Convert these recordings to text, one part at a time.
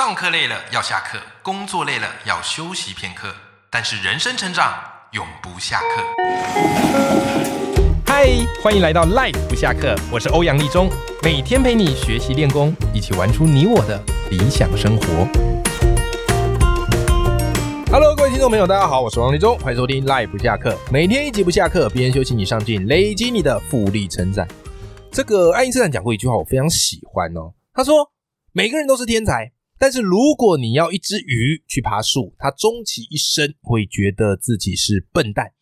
上课累了要下课，工作累了要休息片刻，但是人生成长永不下课。嗨，欢迎来到 Life 不下课，我是欧阳立中，每天陪你学习练功，一起玩出你我的理想生活。Hello，各位听众朋友，大家好，我是王立中，欢迎收听 Life 不下课，每天一集不下课，边休息你上进，累积你的复利成长。这个爱因斯坦讲过一句话，我非常喜欢哦。他说：“每个人都是天才，但是如果你要一只鱼去爬树，它终其一生会觉得自己是笨蛋。”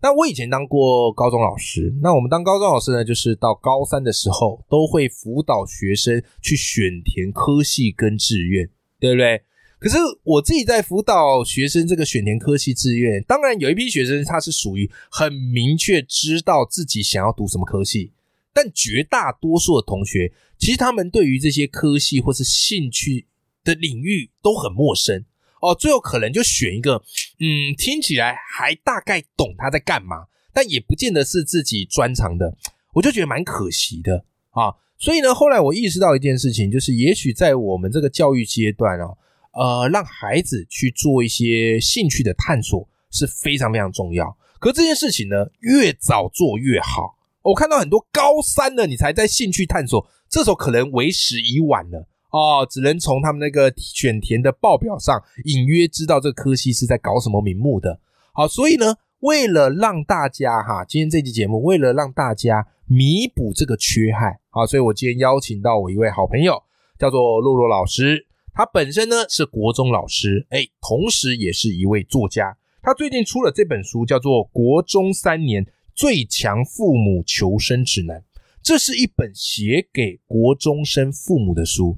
那我以前当过高中老师，那我们当高中老师呢，就是到高三的时候都会辅导学生去选填科系跟志愿，对不对？可是我自己在辅导学生这个选填科系志愿，当然有一批学生他是属于很明确知道自己想要读什么科系。但绝大多数的同学，其实他们对于这些科系或是兴趣的领域都很陌生哦。最后可能就选一个，嗯，听起来还大概懂他在干嘛，但也不见得是自己专长的。我就觉得蛮可惜的啊。所以呢，后来我意识到一件事情，就是也许在我们这个教育阶段哦，呃，让孩子去做一些兴趣的探索是非常非常重要。可这件事情呢，越早做越好。我看到很多高三了，你才在兴趣探索，这时候可能为时已晚了哦，只能从他们那个选填的报表上隐约知道这个科系是在搞什么名目的。好，所以呢，为了让大家哈，今天这期节目为了让大家弥补这个缺憾，好，所以我今天邀请到我一位好朋友，叫做洛洛老师，他本身呢是国中老师，哎，同时也是一位作家，他最近出了这本书，叫做《国中三年》。最强父母求生指南，这是一本写给国中生父母的书。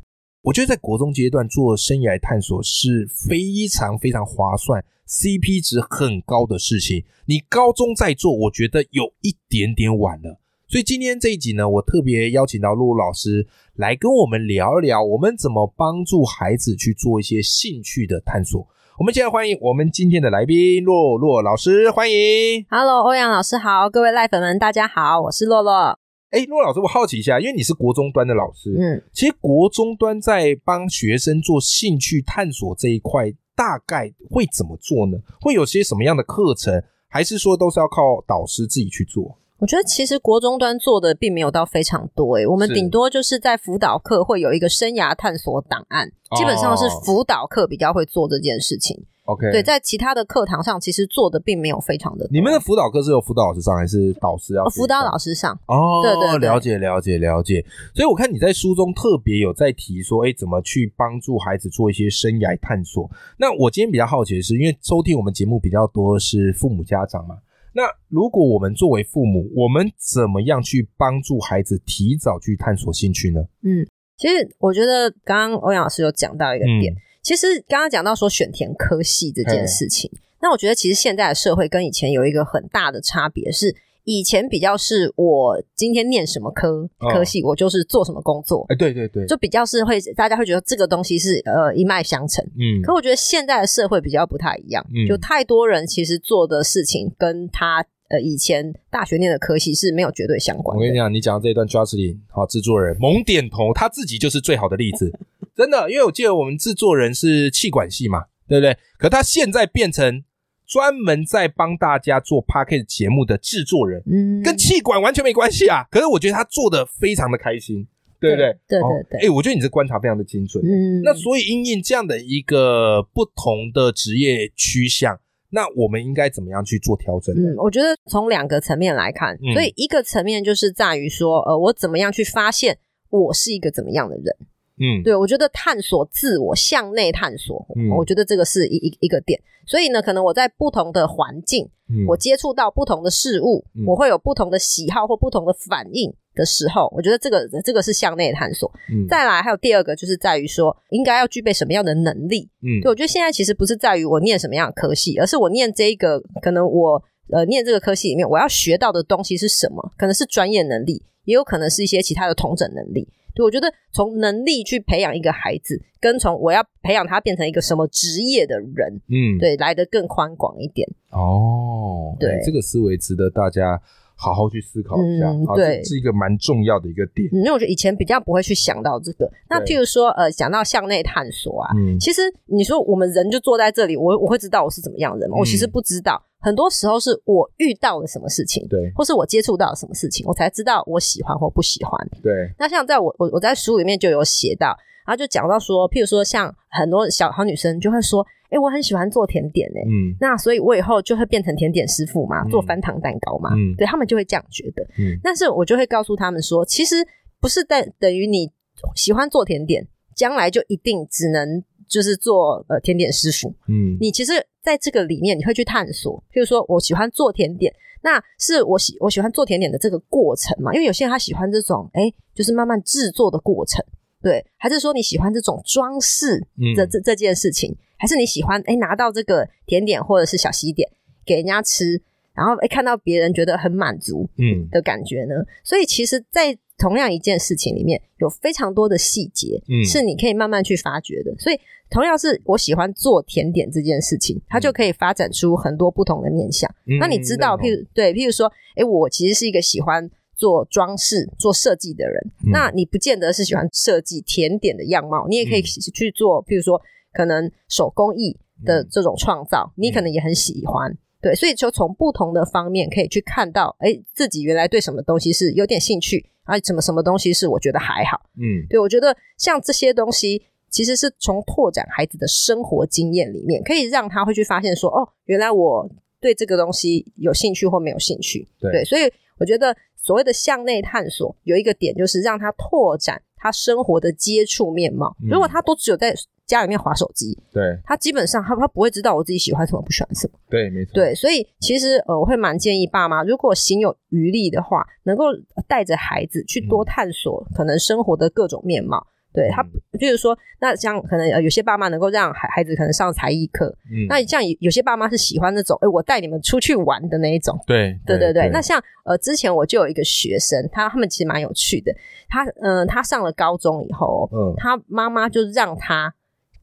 我觉得在国中阶段做生涯探索是非常非常划算、CP 值很高的事情。你高中再做，我觉得有一点点晚了。所以今天这一集呢，我特别邀请到露露老师来跟我们聊一聊，我们怎么帮助孩子去做一些兴趣的探索。我们现在欢迎我们今天的来宾洛洛老师，欢迎。Hello，欧阳老师好，各位赖粉们大家好，我是洛洛。哎，洛老师，我好奇一下，因为你是国中端的老师，嗯，其实国中端在帮学生做兴趣探索这一块，大概会怎么做呢？会有些什么样的课程，还是说都是要靠导师自己去做？我觉得其实国中端做的并没有到非常多诶，我们顶多就是在辅导课会有一个生涯探索档案，基本上是辅导课比较会做这件事情。OK，对，在其他的课堂上其实做的并没有非常的。你们的辅导课是由辅导老师上还是导师要？辅导老师上。哦，对对，了解了解了解。所以我看你在书中特别有在提说，哎，怎么去帮助孩子做一些生涯探索？那我今天比较好奇的是，因为收听我们节目比较多是父母家长嘛。那如果我们作为父母，我们怎么样去帮助孩子提早去探索兴趣呢？嗯，其实我觉得刚刚欧阳老师有讲到一个点，其实刚刚讲到说选填科系这件事情，那我觉得其实现在的社会跟以前有一个很大的差别是。以前比较是我今天念什么科科系，我就是做什么工作。哎，对对对，就比较是会大家会觉得这个东西是呃一脉相承。嗯，可我觉得现在的社会比较不太一样，就太多人其实做的事情跟他呃以前大学念的科系是没有绝对相关。我跟你讲，你讲这一段 j u s t i n 好制作人猛点头，他自己就是最好的例子，真的，因为我记得我们制作人是气管系嘛，对不对？可他现在变成。专门在帮大家做 p a r k e t 节目的制作人，嗯，跟气管完全没关系啊。可是我觉得他做的非常的开心，对不对？对对对。哎，我觉得你这观察非常的精准。嗯，那所以因应这样的一个不同的职业趋向，那我们应该怎么样去做调整？嗯，我觉得从两个层面来看，所以一个层面就是在于说，呃，我怎么样去发现我是一个怎么样的人。嗯，对，我觉得探索自我，向内探索，我觉得这个是一一一个点。所以呢，可能我在不同的环境，我接触到不同的事物，我会有不同的喜好或不同的反应的时候，我觉得这个这个是向内探索。再来，还有第二个就是在于说，应该要具备什么样的能力？嗯，对我觉得现在其实不是在于我念什么样的科系，而是我念这一个，可能我呃念这个科系里面，我要学到的东西是什么？可能是专业能力，也有可能是一些其他的同整能力。我觉得从能力去培养一个孩子，跟从我要培养他变成一个什么职业的人，嗯，对，来的更宽广一点。哦，对，这个思维值得大家好好去思考一下，对，是一个蛮重要的一个点。因为我觉得以前比较不会去想到这个。那譬如说，呃，讲到向内探索啊，其实你说我们人就坐在这里，我我会知道我是怎么样人吗？我其实不知道。很多时候是我遇到了什么事情，对，或是我接触到了什么事情，我才知道我喜欢或不喜欢。对。那像在我我我在书里面就有写到，然后就讲到说，譬如说像很多小好女生就会说。哎，我很喜欢做甜点呢。嗯，那所以我以后就会变成甜点师傅嘛，做翻糖蛋糕嘛。嗯，对他们就会这样觉得。嗯，但是我就会告诉他们说，其实不是等等于你喜欢做甜点，将来就一定只能就是做呃甜点师傅。嗯，你其实在这个里面你会去探索，譬如说我喜欢做甜点，那是我喜我喜欢做甜点的这个过程嘛，因为有些人他喜欢这种哎，就是慢慢制作的过程。对，还是说你喜欢这种装饰的这这件事情？还是你喜欢哎拿到这个甜点或者是小西点给人家吃，然后哎看到别人觉得很满足嗯的感觉呢？所以其实，在同样一件事情里面有非常多的细节，嗯，是你可以慢慢去发掘的。所以同样是我喜欢做甜点这件事情，它就可以发展出很多不同的面向。那你知道，譬如对，譬如说，哎，我其实是一个喜欢做装饰、做设计的人，那你不见得是喜欢设计甜点的样貌，你也可以去做，譬如说。可能手工艺的这种创造，你可能也很喜欢，对，所以就从不同的方面可以去看到，哎，自己原来对什么东西是有点兴趣，啊，什么什么东西是我觉得还好，嗯，对我觉得像这些东西，其实是从拓展孩子的生活经验里面，可以让他会去发现说，哦，原来我对这个东西有兴趣或没有兴趣，对，所以我觉得所谓的向内探索有一个点，就是让他拓展他生活的接触面貌，如果他都只有在家里面划手机，对。他基本上他他不会知道我自己喜欢什么不喜欢什么，对，没错，对，所以其实呃我会蛮建议爸妈，如果行有余力的话，能够带着孩子去多探索可能生活的各种面貌。对他，就是说，那像可能呃有些爸妈能够让孩孩子可能上才艺课，嗯，那像有有些爸妈是喜欢那种，哎，我带你们出去玩的那一种，对，对对对。那像呃之前我就有一个学生，他他们其实蛮有趣的，他嗯他上了高中以后，嗯，他妈妈就让他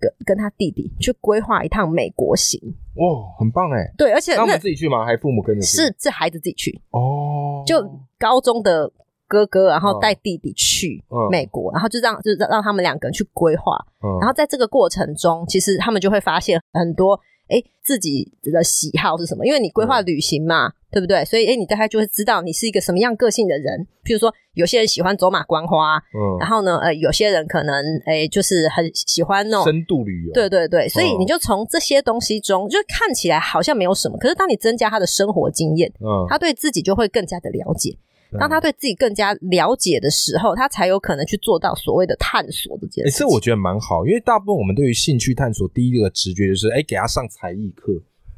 跟跟他弟弟去规划一趟美国行，哇，很棒哎，对，而且他们自己去吗？还父母跟着？是是孩子自己去哦，就高中的。哥哥，然后带弟弟去美国，然后就让就让让他们两个人去规划，然后在这个过程中，其实他们就会发现很多，哎，自己的喜好是什么？因为你规划旅行嘛，对不对？所以，哎，你大概就会知道你是一个什么样个性的人。譬如说，有些人喜欢走马观花，嗯，然后呢，呃，有些人可能，哎，就是很喜欢那种深度旅游，对对对。所以，你就从这些东西中，就看起来好像没有什么，可是当你增加他的生活经验，嗯，他对自己就会更加的了解。当他对自己更加了解的时候，他才有可能去做到所谓的探索这件事。这我觉得蛮好，因为大部分我们对于兴趣探索，第一个直觉就是，哎，给他上才艺课，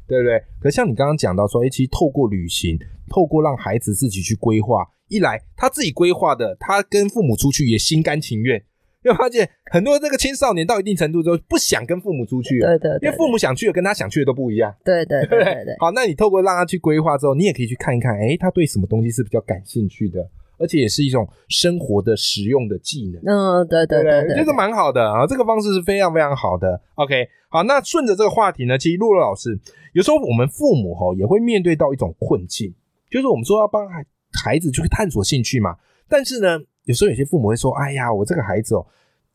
对不对？可像你刚刚讲到说，哎，其实透过旅行，透过让孩子自己去规划，一来他自己规划的，他跟父母出去也心甘情愿。又发现很多这个青少年到一定程度之后不想跟父母出去，对对，因为父母想去的跟他想去的都不一样，对对对对。好，那你透过让他去规划之后，你也可以去看一看，哎，他对什么东西是比较感兴趣的，而且也是一种生活的实用的技能。嗯，对对对，我觉得蛮好的啊，这个方式是非常非常好的。OK，好，那顺着这个话题呢，其实露露老师有时候我们父母哈也会面对到一种困境，就是我们说要帮孩孩子去探索兴趣嘛，但是呢，有时候有些父母会说，哎呀，我这个孩子哦。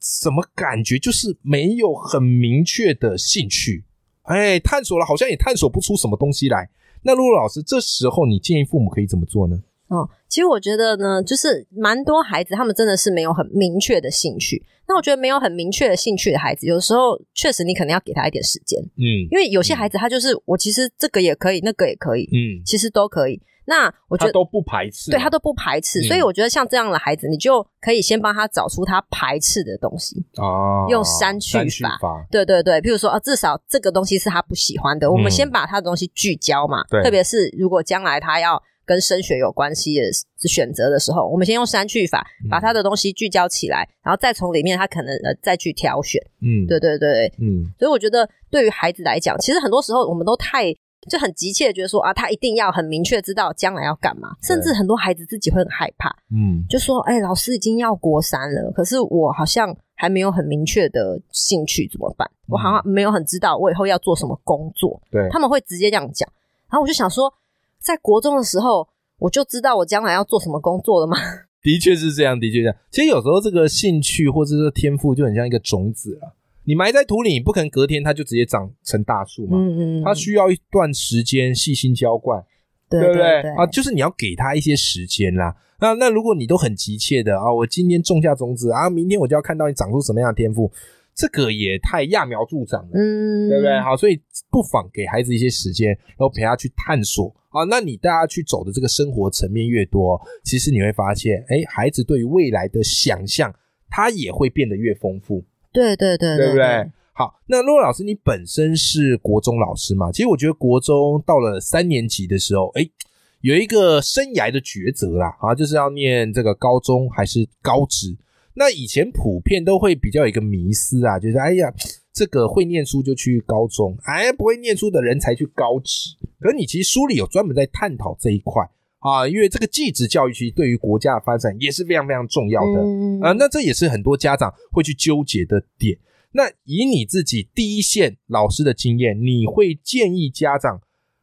什么感觉？就是没有很明确的兴趣，哎，探索了好像也探索不出什么东西来。那露露老师，这时候你建议父母可以怎么做呢？哦，其实我觉得呢，就是蛮多孩子他们真的是没有很明确的兴趣。那我觉得没有很明确的兴趣的孩子，有时候确实你可能要给他一点时间，嗯，因为有些孩子他就是我其实这个也可以，那个也可以，嗯，其实都可以。那我觉得都不排斥，对他都不排斥，所以我觉得像这样的孩子，你就可以先帮他找出他排斥的东西哦，用删去法，对对对，譬如说啊，至少这个东西是他不喜欢的，我们先把他的东西聚焦嘛，特别是如果将来他要跟升学有关系的选择的时候，我们先用删去法把他的东西聚焦起来，然后再从里面他可能呃再去挑选，嗯，对对对，嗯，所以我觉得对于孩子来讲，其实很多时候我们都太。就很急切的觉得说啊，他一定要很明确知道将来要干嘛，甚至很多孩子自己会很害怕，嗯，就说哎，老师已经要国三了，可是我好像还没有很明确的兴趣，怎么办？我好像没有很知道我以后要做什么工作，对，他们会直接这样讲，然后我就想说，在国中的时候，我就知道我将来要做什么工作了吗？的确是这样，的确这样。其实有时候这个兴趣或者是天赋就很像一个种子啊，你埋在土里，你不可能隔天它就直接长成大树嘛。嗯嗯，它需要一段时间细心浇灌，对不对？啊，就是你要给它一些时间啦。那那如果你都很急切的啊，我今天种下种子啊，明天我就要看到你长出什么样的天赋。这个也太揠苗助长了，嗯，对不对？好，所以不妨给孩子一些时间，然后陪他去探索啊。那你大家去走的这个生活层面越多，其实你会发现，哎，孩子对于未来的想象，他也会变得越丰富。对对对，对不对？好，那洛老师，你本身是国中老师嘛？其实我觉得国中到了三年级的时候，哎，有一个生涯的抉择啦，啊，就是要念这个高中还是高职。那以前普遍都会比较有一个迷思啊，就是哎呀，这个会念书就去高中，哎，不会念书的人才去高职。可你其实书里有专门在探讨这一块啊，因为这个继职教育其实对于国家的发展也是非常非常重要的啊。那这也是很多家长会去纠结的点。那以你自己第一线老师的经验，你会建议家长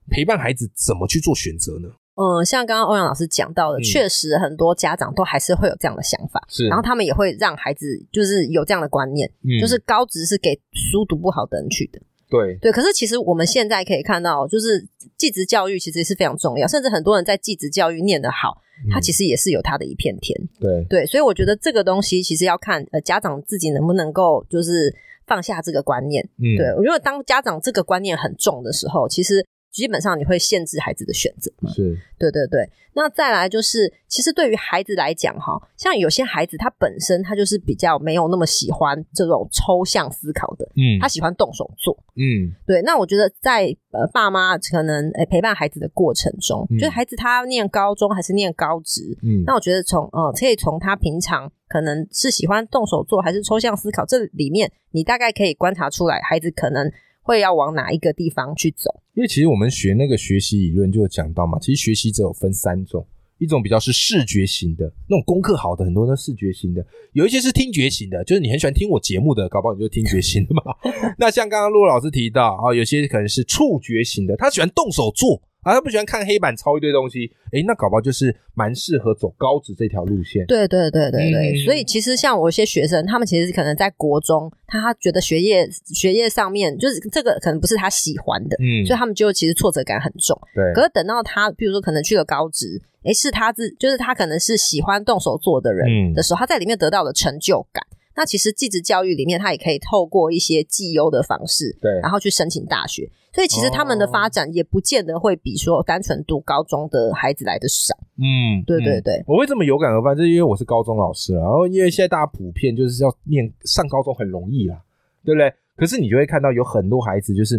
陪伴孩子怎么去做选择呢？嗯，像刚刚欧阳老师讲到的，确实很多家长都还是会有这样的想法，是，然后他们也会让孩子就是有这样的观念，就是高职是给书读不好的人去的，对对。可是其实我们现在可以看到，就是继职教育其实是非常重要，甚至很多人在继职教育念得好，他其实也是有他的一片天，对对。所以我觉得这个东西其实要看呃家长自己能不能够就是放下这个观念，嗯，对。我觉得当家长这个观念很重的时候，其实。基本上你会限制孩子的选择，是对对对。那再来就是，其实对于孩子来讲，哈，像有些孩子他本身他就是比较没有那么喜欢这种抽象思考的，嗯，他喜欢动手做，嗯，对。那我觉得在呃爸妈可能诶陪伴孩子的过程中，就是孩子他念高中还是念高职，嗯，那我觉得从呃可以从他平常可能是喜欢动手做还是抽象思考这里面，你大概可以观察出来孩子可能。会要往哪一个地方去走？因为其实我们学那个学习理论就有讲到嘛，其实学习者有分三种，一种比较是视觉型的，那种功课好的很多都视觉型的，有一些是听觉型的，就是你很喜欢听我节目的，搞不好你就听觉型的嘛。那像刚刚陆老师提到啊，有些可能是触觉型的，他喜欢动手做。啊，他不喜欢看黑板抄一堆东西，诶，那搞不好就是蛮适合走高职这条路线。对对对对对，所以其实像我一些学生，他们其实可能在国中，他觉得学业学业上面就是这个可能不是他喜欢的，嗯，所以他们就其实挫折感很重。对，可是等到他，比如说可能去了高职，诶，是他自就是他可能是喜欢动手做的人的时候，他在里面得到了成就感。那其实继职教育里面，他也可以透过一些绩优的方式，对，然后去申请大学。所以其实他们的发展也不见得会比说单纯读高中的孩子来的少。嗯，对对对，我会这么有感而发，就是因为我是高中老师，然后因为现在大家普遍就是要念上高中很容易啦，对不对？可是你就会看到有很多孩子就是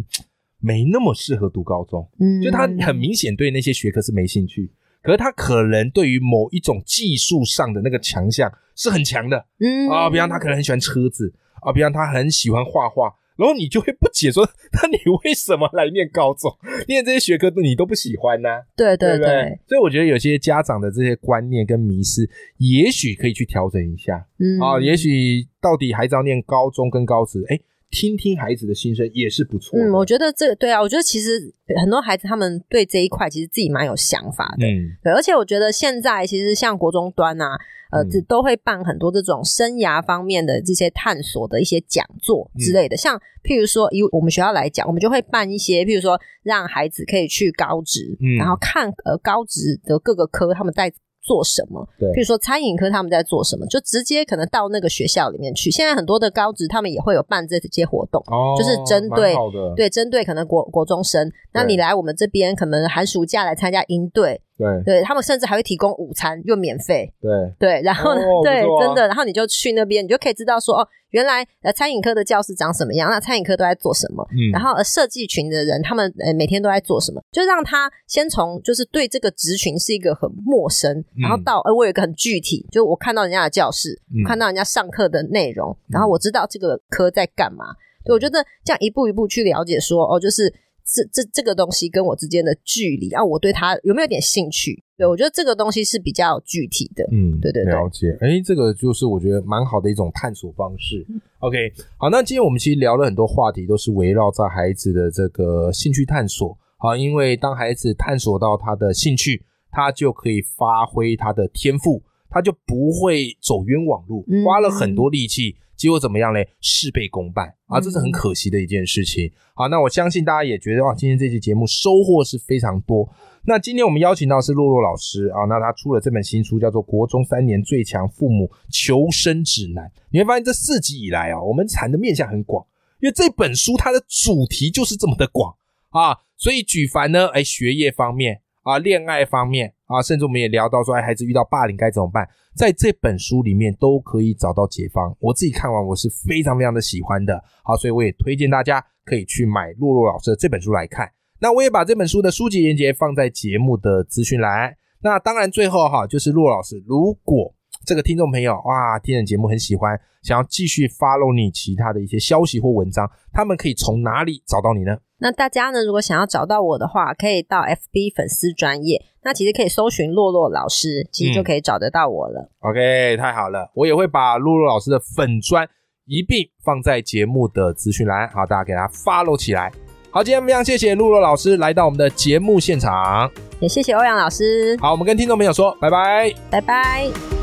没那么适合读高中，嗯，就他很明显对那些学科是没兴趣，可是他可能对于某一种技术上的那个强项是很强的，嗯啊，比方他可能很喜欢车子啊，比方他很喜欢画画。然后你就会不解说，那你为什么来念高中？念这些学科你都不喜欢呢？对对对，所以我觉得有些家长的这些观念跟迷失，也许可以去调整一下。嗯啊，也许到底孩子要念高中跟高职，哎，听听孩子的心声也是不错。嗯，我觉得这对啊，我觉得其实很多孩子他们对这一块其实自己蛮有想法的。嗯，对，而且我觉得现在其实像国中端啊。呃，这都会办很多这种生涯方面的这些探索的一些讲座之类的，像譬如说以我们学校来讲，我们就会办一些，譬如说让孩子可以去高职，然后看呃高职的各个科他们在。做什么？对，比如说餐饮科他们在做什么，就直接可能到那个学校里面去。现在很多的高职他们也会有办这些活动，哦，就是针对对针对可能国国中生，那你来我们这边可能寒暑假来参加营队，对，对他们甚至还会提供午餐又免费，对对，然后呢，对，真的，然后你就去那边，你就可以知道说哦。原来呃，餐饮科的教室长什么样？那餐饮科都在做什么？嗯，然后呃，设计群的人他们呃每天都在做什么？就让他先从就是对这个职群是一个很陌生，然后到呃我有一个很具体，就我看到人家的教室，看到人家上课的内容，然后我知道这个科在干嘛。对我觉得这样一步一步去了解，说哦，就是。这这这个东西跟我之间的距离啊，我对他有没有点兴趣？对我觉得这个东西是比较具体的。嗯，对对对，了解。哎，这个就是我觉得蛮好的一种探索方式。OK，好，那今天我们其实聊了很多话题，都是围绕在孩子的这个兴趣探索。好，因为当孩子探索到他的兴趣，他就可以发挥他的天赋，他就不会走冤枉路，花了很多力气。结果怎么样嘞？事倍功半啊，这是很可惜的一件事情。好，那我相信大家也觉得哇，今天这期节目收获是非常多。那今天我们邀请到是洛洛老师啊，那他出了这本新书，叫做《国中三年最强父母求生指南》。你会发现这四集以来啊，我们谈的面向很广，因为这本书它的主题就是这么的广啊。所以举凡呢，哎，学业方面啊，恋爱方面啊，甚至我们也聊到说，哎，孩子遇到霸凌该怎么办？在这本书里面都可以找到解方，我自己看完我是非常非常的喜欢的，好，所以我也推荐大家可以去买洛洛老师的这本书来看。那我也把这本书的书籍链接放在节目的资讯栏。那当然最后哈，就是洛老师，如果这个听众朋友哇，听的节目很喜欢，想要继续 follow 你其他的一些消息或文章，他们可以从哪里找到你呢？那大家呢，如果想要找到我的话，可以到 FB 粉丝专业，那其实可以搜寻洛洛老师，其实就可以找得到我了。OK，太好了，我也会把洛洛老师的粉专一并放在节目的资讯栏，好，大家给他 follow 起来。好，今天非常谢谢洛洛老师来到我们的节目现场，也谢谢欧阳老师。好，我们跟听众朋友说拜拜，拜拜。